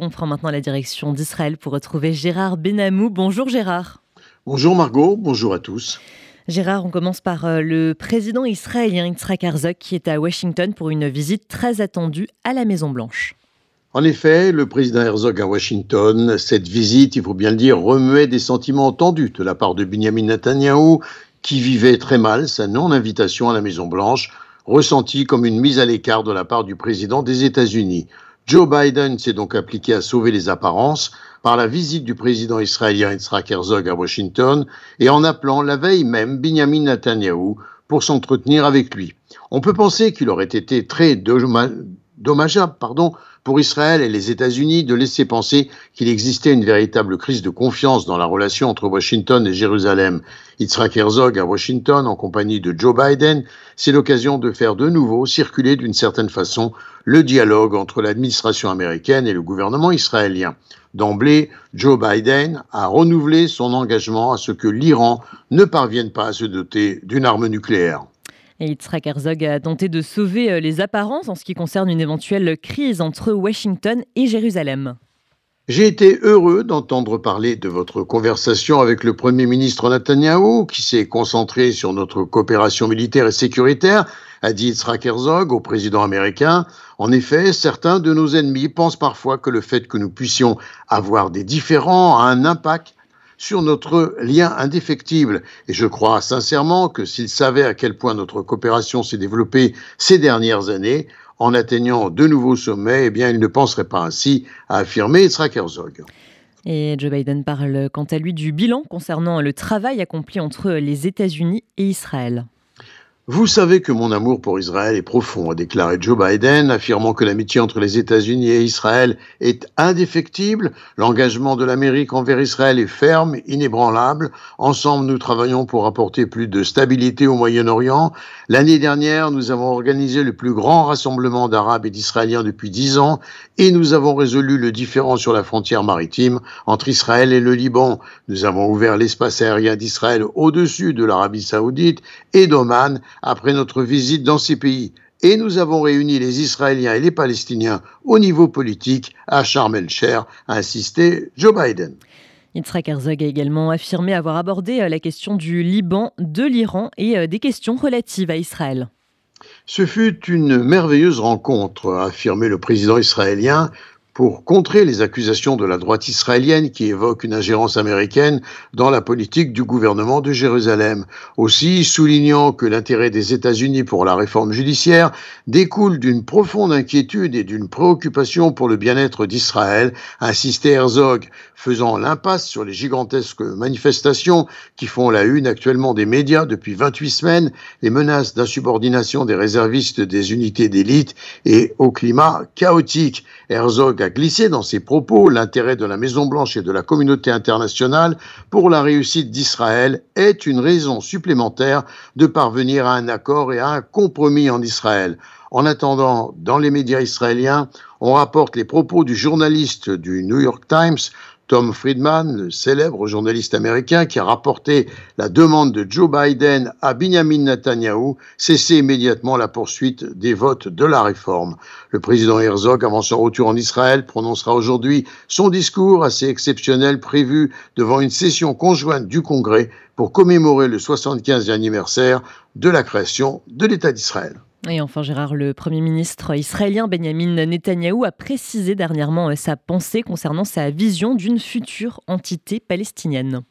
On prend maintenant la direction d'Israël pour retrouver Gérard Benamou. Bonjour Gérard. Bonjour Margot, bonjour à tous. Gérard, on commence par euh, le président israélien Yitzhak Herzog qui est à Washington pour une visite très attendue à la Maison Blanche. En effet, le président Herzog à Washington, cette visite, il faut bien le dire, remuait des sentiments tendus de la part de Benjamin Netanyahu, qui vivait très mal sa non-invitation à la Maison Blanche, ressentie comme une mise à l'écart de la part du président des États-Unis. Joe Biden s'est donc appliqué à sauver les apparences par la visite du président israélien Yitzhak Herzog à Washington et en appelant la veille même Benjamin Netanyahu pour s'entretenir avec lui. On peut penser qu'il aurait été très dommageable pardon, pour Israël et les États-Unis de laisser penser qu'il existait une véritable crise de confiance dans la relation entre Washington et Jérusalem. Yitzhak Herzog à Washington en compagnie de Joe Biden, c'est l'occasion de faire de nouveau circuler d'une certaine façon le dialogue entre l'administration américaine et le gouvernement israélien. D'emblée, Joe Biden a renouvelé son engagement à ce que l'Iran ne parvienne pas à se doter d'une arme nucléaire. Et Yitzhak Herzog a tenté de sauver euh, les apparences en ce qui concerne une éventuelle crise entre Washington et Jérusalem. J'ai été heureux d'entendre parler de votre conversation avec le Premier ministre Netanyahou, qui s'est concentré sur notre coopération militaire et sécuritaire, a dit Yitzhak Herzog au président américain. En effet, certains de nos ennemis pensent parfois que le fait que nous puissions avoir des différends a un impact sur notre lien indéfectible. Et je crois sincèrement que s'ils savaient à quel point notre coopération s'est développée ces dernières années, en atteignant de nouveaux sommets, eh bien, ils ne penseraient pas ainsi, a affirmé Yitzhak. Et Joe Biden parle quant à lui du bilan concernant le travail accompli entre les États-Unis et Israël. Vous savez que mon amour pour Israël est profond, a déclaré Joe Biden, affirmant que l'amitié entre les États-Unis et Israël est indéfectible. L'engagement de l'Amérique envers Israël est ferme, inébranlable. Ensemble, nous travaillons pour apporter plus de stabilité au Moyen-Orient. L'année dernière, nous avons organisé le plus grand rassemblement d'Arabes et d'Israéliens depuis dix ans et nous avons résolu le différend sur la frontière maritime entre Israël et le Liban. Nous avons ouvert l'espace aérien d'Israël au-dessus de l'Arabie saoudite et d'Oman après notre visite dans ces pays. Et nous avons réuni les Israéliens et les Palestiniens au niveau politique à Sharm el-Sheikh, a insisté Joe Biden. Yitzhak Herzog a également affirmé avoir abordé euh, la question du Liban, de l'Iran et euh, des questions relatives à Israël. Ce fut une merveilleuse rencontre, a affirmé le président israélien, pour contrer les accusations de la droite israélienne qui évoquent une ingérence américaine dans la politique du gouvernement de Jérusalem. Aussi, soulignant que l'intérêt des États-Unis pour la réforme judiciaire découle d'une profonde inquiétude et d'une préoccupation pour le bien-être d'Israël, insistait Herzog, faisant l'impasse sur les gigantesques manifestations qui font la une actuellement des médias depuis 28 semaines, les menaces d'insubordination des réservistes des unités d'élite et au climat chaotique. Herzog a glissé dans ses propos l'intérêt de la Maison-Blanche et de la communauté internationale pour la réussite d'Israël est une raison supplémentaire de parvenir à un accord et à un compromis en Israël. En attendant, dans les médias israéliens, on rapporte les propos du journaliste du New York Times Tom Friedman, le célèbre journaliste américain qui a rapporté la demande de Joe Biden à Benjamin Netanyahu, cesser immédiatement la poursuite des votes de la réforme. Le président Herzog, avant son retour en Israël, prononcera aujourd'hui son discours assez exceptionnel prévu devant une session conjointe du Congrès pour commémorer le 75e anniversaire de la création de l'État d'Israël. Et enfin, Gérard, le Premier ministre israélien Benjamin Netanyahou a précisé dernièrement euh, sa pensée concernant sa vision d'une future entité palestinienne.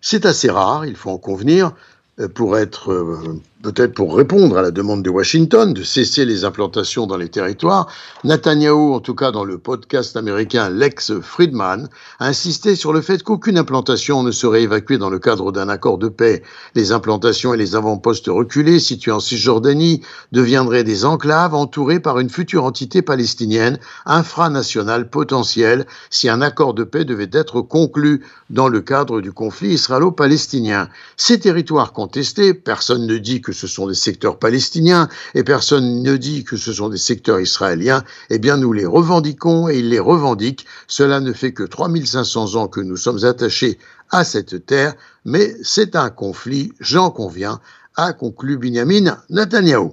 C'est assez rare, il faut en convenir, euh, pour être euh, peut-être pour répondre à la demande de Washington de cesser les implantations dans les territoires, Netanyahu, en tout cas dans le podcast américain Lex Friedman, a insisté sur le fait qu'aucune implantation ne serait évacuée dans le cadre d'un accord de paix. Les implantations et les avant-postes reculés situés en Cisjordanie deviendraient des enclaves entourées par une future entité palestinienne infranationale potentielle si un accord de paix devait être conclu dans le cadre du conflit israélo-palestinien. Ces territoires contestés, personne ne dit que que ce sont des secteurs palestiniens et personne ne dit que ce sont des secteurs israéliens, eh bien nous les revendiquons et ils les revendiquent. Cela ne fait que 3500 ans que nous sommes attachés à cette terre, mais c'est un conflit, j'en conviens, a conclu Binyamin Netanyahu.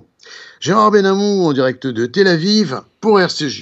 Gérard Benamou en direct de Tel Aviv pour RCJ.